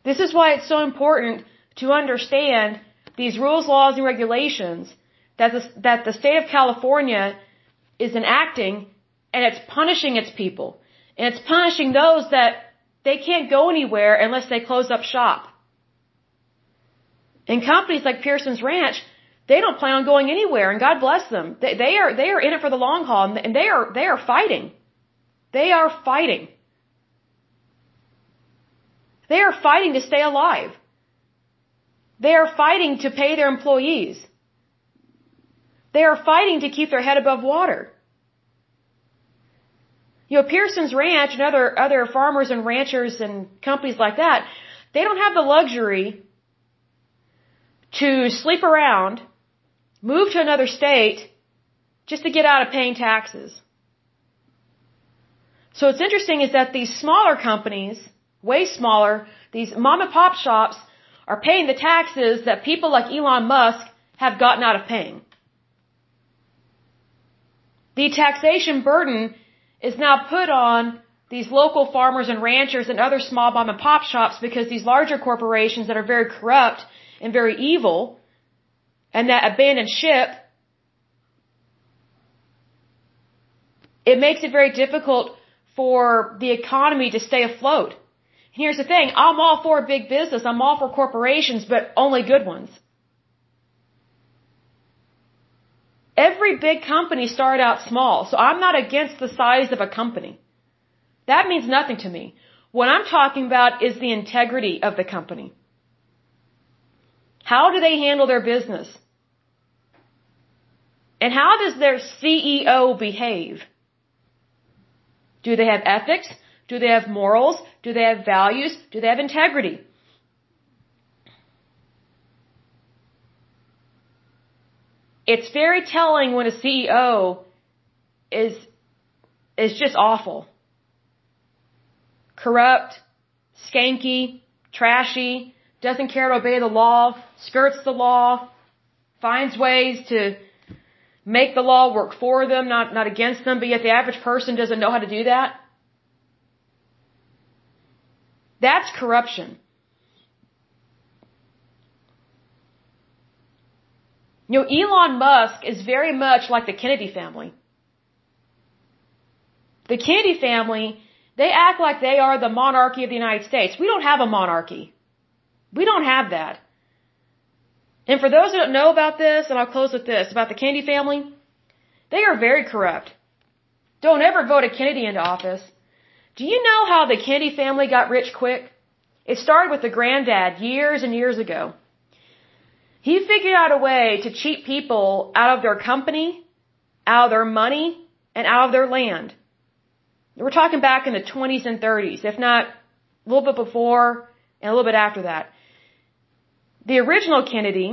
[SPEAKER 1] This is why it's so important to understand these rules, laws, and regulations that the, that the state of California is enacting and it's punishing its people. And it's punishing those that they can't go anywhere unless they close up shop. And companies like Pearson's Ranch, they don't plan on going anywhere and God bless them. They, they are, they are in it for the long haul and they are, they are fighting. They are fighting. They are fighting to stay alive. They are fighting to pay their employees. They are fighting to keep their head above water. You know, Pearson's Ranch and other, other farmers and ranchers and companies like that, they don't have the luxury to sleep around, move to another state, just to get out of paying taxes. So what's interesting is that these smaller companies, way smaller. These mom and pop shops are paying the taxes that people like Elon Musk have gotten out of paying. The taxation burden is now put on these local farmers and ranchers and other small mom and pop shops because these larger corporations that are very corrupt and very evil and that abandon ship, it makes it very difficult for the economy to stay afloat. And Here's the thing, I'm all for big business, I'm all for corporations, but only good ones. Every big company started out small, so I'm not against the size of a company. That means nothing to me. What I'm talking about is the integrity of the company. How do they handle their business? And how does their CEO behave? Do they have ethics? Do they have morals? Do they have values? Do they have integrity? It's very telling when a CEO is, is just awful. Corrupt, skanky, trashy, doesn't care to obey the law, skirts the law, finds ways to make the law work for them, not, not against them, but yet the average person doesn't know how to do that. That's corruption. You know, Elon Musk is very much like the Kennedy family. The Kennedy family, they act like they are the monarchy of the United States. We don't have a monarchy. We don't have that. And for those who don't know about this, and I'll close with this, about the Kennedy family, they are very corrupt. Don't ever vote a Kennedy into office. Do you know how the Kennedy family got rich quick? It started with the granddad years and years ago. He figured out a way to cheat people out of their company, out of their money, and out of their land. We're talking back in the 20s and 30s, if not a little bit before and a little bit after that. The original Kennedy,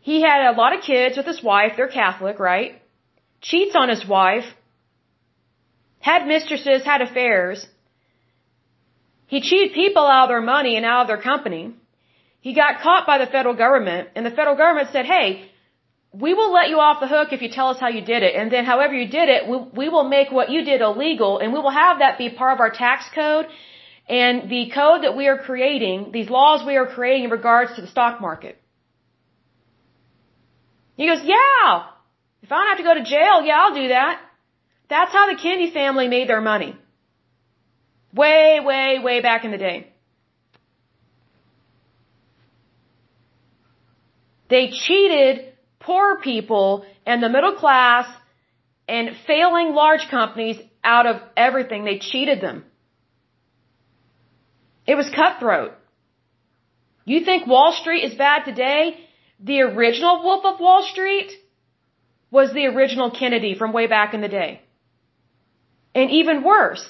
[SPEAKER 1] he had a lot of kids with his wife, they're Catholic, right? cheats on his wife, had mistresses, had affairs. He cheated people out of their money and out of their company. He got caught by the federal government, and the federal government said, hey, we will let you off the hook if you tell us how you did it, and then however you did it, we, we will make what you did illegal, and we will have that be part of our tax code and the code that we are creating, these laws we are creating in regards to the stock market. He goes, yeah, if I don't have to go to jail, yeah, I'll do that. That's how the Kennedy family made their money. Way, way, way back in the day. They cheated poor people and the middle class and failing large companies out of everything. They cheated them. It was cutthroat. You think Wall Street is bad today? The original Wolf of Wall Street was the original Kennedy from way back in the day. And even worse,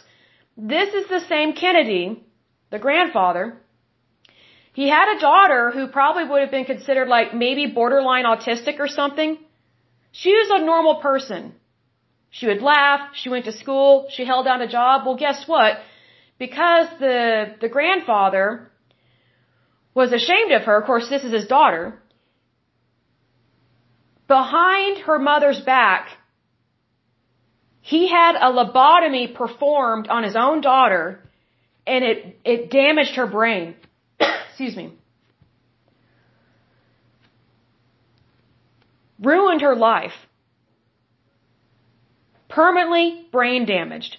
[SPEAKER 1] this is the same Kennedy, the grandfather. He had a daughter who probably would have been considered like maybe borderline autistic or something. She was a normal person. She would laugh, she went to school, she held down a job. Well, guess what? Because the, the grandfather was ashamed of her, of course this is his daughter, behind her mother's back, he had a lobotomy performed on his own daughter and it, it damaged her brain. *coughs* Excuse me. Ruined her life. Permanently brain damaged.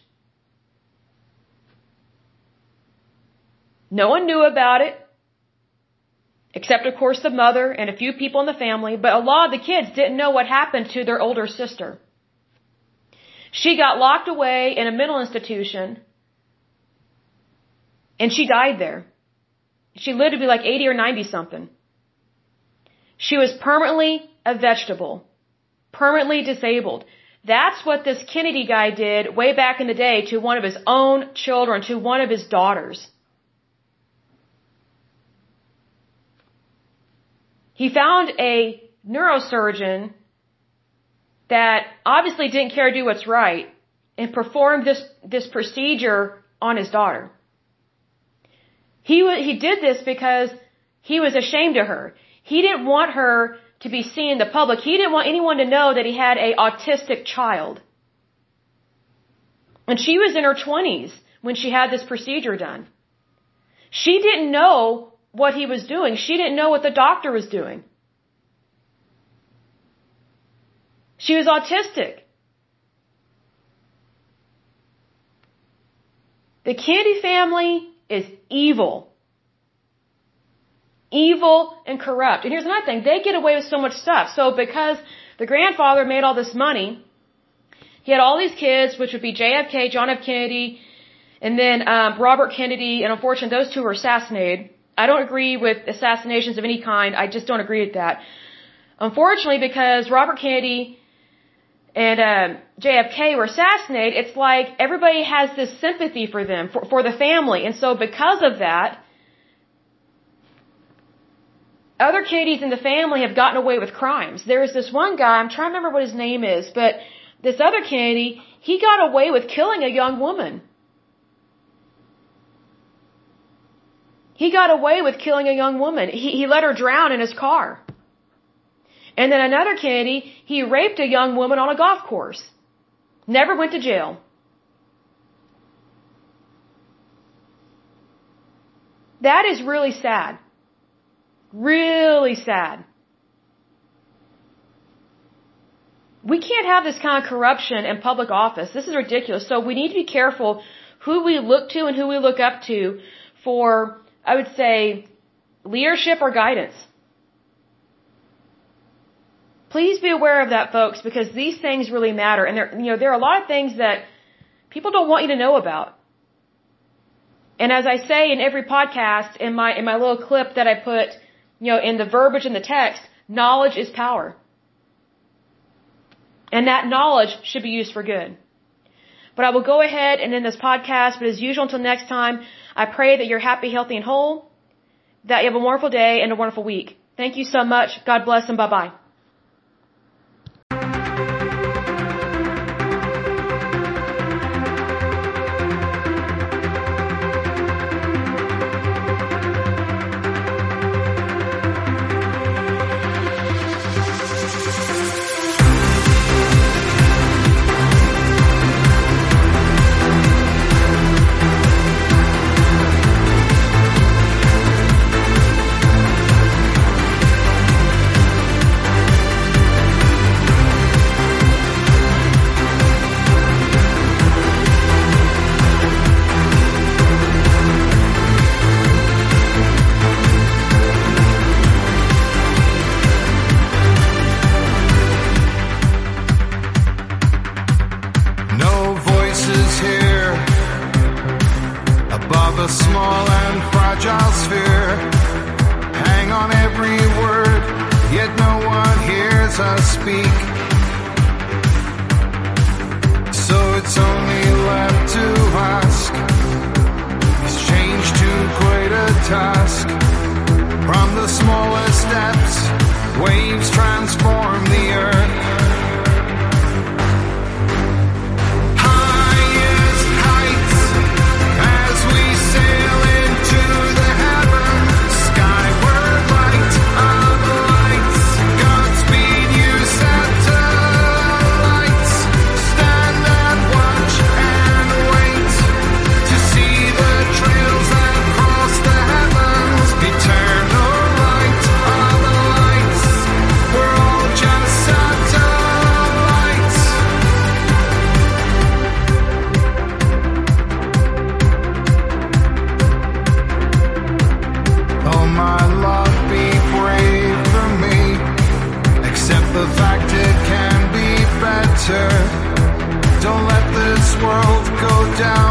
[SPEAKER 1] No one knew about it. Except, of course, the mother and a few people in the family, but a lot of the kids didn't know what happened to their older sister. She got locked away in a mental institution and she died there. She lived to be like 80 or 90 something. She was permanently a vegetable, permanently disabled. That's what this Kennedy guy did way back in the day to one of his own children, to one of his daughters. He found a neurosurgeon that obviously didn't care to do what's right and performed this, this procedure on his daughter. He, he did this because he was ashamed of her. He didn't want her to be seen in the public. He didn't want anyone to know that he had a autistic child. And she was in her 20s when she had this procedure done. She didn't know what he was doing. She didn't know what the doctor was doing. She was autistic. The Kennedy family is evil. Evil and corrupt. And here's another thing. They get away with so much stuff. So because the grandfather made all this money, he had all these kids, which would be JFK, John F. Kennedy, and then um, Robert Kennedy, and unfortunately those two were assassinated. I don't agree with assassinations of any kind. I just don't agree with that. Unfortunately, because Robert Kennedy and uh, JFK were assassinated, it's like everybody has this sympathy for them, for, for the family. And so because of that, other Kennedys in the family have gotten away with crimes. There's this one guy, I'm trying to remember what his name is, but this other Kennedy, he got away with killing a young woman. He got away with killing a young woman. He, he let her drown in his car. And then another Kennedy, he raped a young woman on a golf course. Never went to jail. That is really sad. Really sad. We can't have this kind of corruption in public office. This is ridiculous. So we need to be careful who we look to and who we look up to for, I would say, leadership or guidance. Please be aware of that, folks, because these things really matter. And there, you know, there are a lot of things that people don't want you to know about. And as I say in every podcast, in my, in my little clip that I put, you know, in the verbiage in the text, knowledge is power. And that knowledge should be used for good. But I will go ahead and end this podcast, but as usual, until next time, I pray that you're happy, healthy, and whole, that you have a wonderful day and a wonderful week. Thank you so much. God bless and bye bye.
[SPEAKER 2] I speak. So it's only left to ask. Change too great a task? From the smallest steps, waves transform. down.